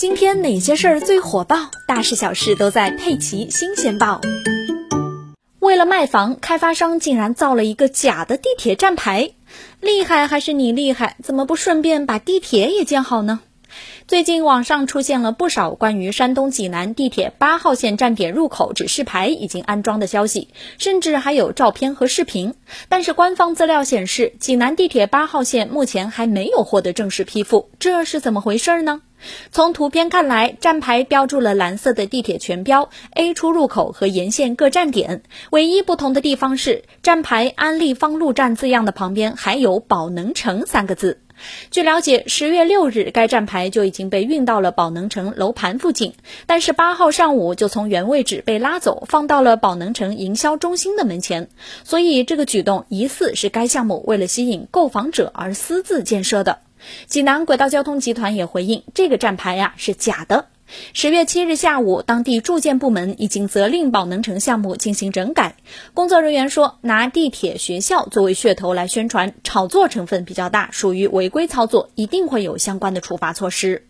今天哪些事儿最火爆？大事小事都在《佩奇新鲜报》。为了卖房，开发商竟然造了一个假的地铁站牌，厉害还是你厉害？怎么不顺便把地铁也建好呢？最近网上出现了不少关于山东济南地铁八号线站点入口指示牌已经安装的消息，甚至还有照片和视频。但是官方资料显示，济南地铁八号线目前还没有获得正式批复，这是怎么回事呢？从图片看来，站牌标注了蓝色的地铁全标、A 出入口和沿线各站点，唯一不同的地方是站牌“安立方路站”字样的旁边还有“宝能城”三个字。据了解，十月六日该站牌就已经被运到了宝能城楼盘附近，但是八号上午就从原位置被拉走，放到了宝能城营销中心的门前。所以这个举动疑似是该项目为了吸引购房者而私自建设的。济南轨道交通集团也回应，这个站牌呀是假的。十月七日下午，当地住建部门已经责令宝能城项目进行整改。工作人员说，拿地铁、学校作为噱头来宣传，炒作成分比较大，属于违规操作，一定会有相关的处罚措施。